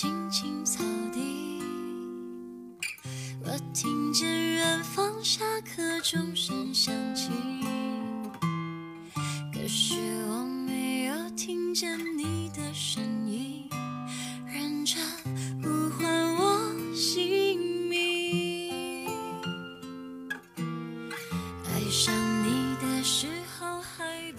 青青草地，我听见远方下课钟声响起，可是我没有听见你的声音，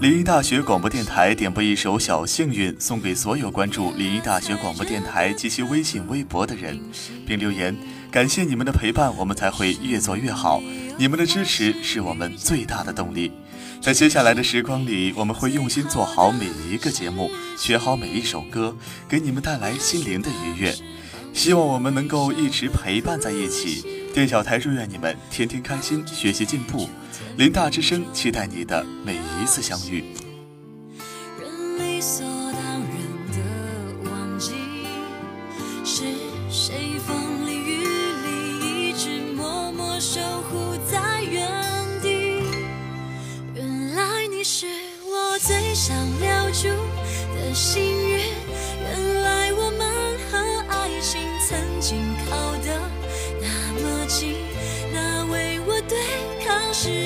临沂大学广播电台点播一首《小幸运》，送给所有关注临沂大学广播电台及其微信、微博的人，并留言感谢你们的陪伴，我们才会越做越好。你们的支持是我们最大的动力。在接下来的时光里，我们会用心做好每一个节目，学好每一首歌，给你们带来心灵的愉悦。希望我们能够一直陪伴在一起。电小台祝愿你们天天开心，学习进步。林大之声期待你的每一次相遇。人理所当然的忘记，是谁风里雨里一直默默守护在原地。原来你是我最想留住的幸运，原来我们和爱情曾经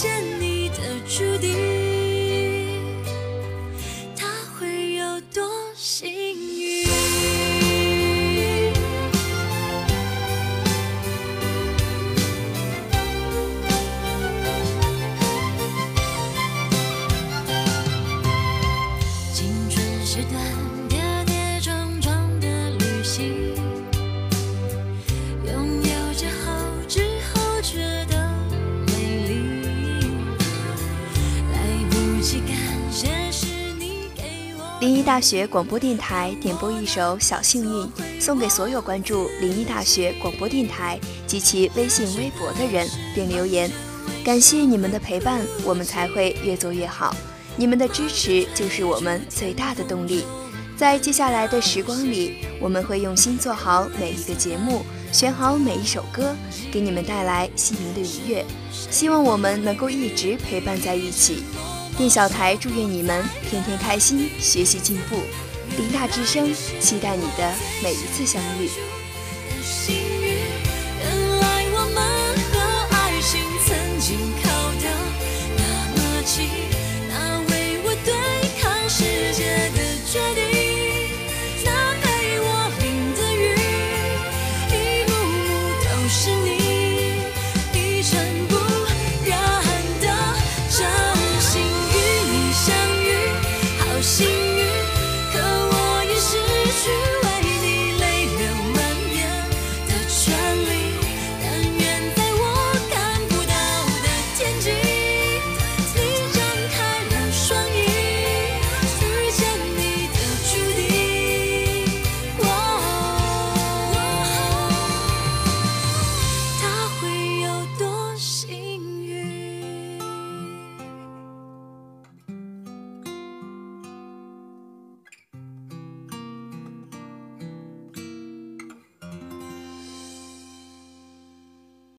见你的注定，他会有多幸运？青春是段临沂大学广播电台点播一首《小幸运》，送给所有关注临沂大学广播电台及其微信、微博的人，并留言。感谢你们的陪伴，我们才会越做越好。你们的支持就是我们最大的动力。在接下来的时光里，我们会用心做好每一个节目，选好每一首歌，给你们带来心灵的愉悦。希望我们能够一直陪伴在一起。聂小台祝愿你们天天开心，学习进步。林大之声，期待你的每一次相遇。远离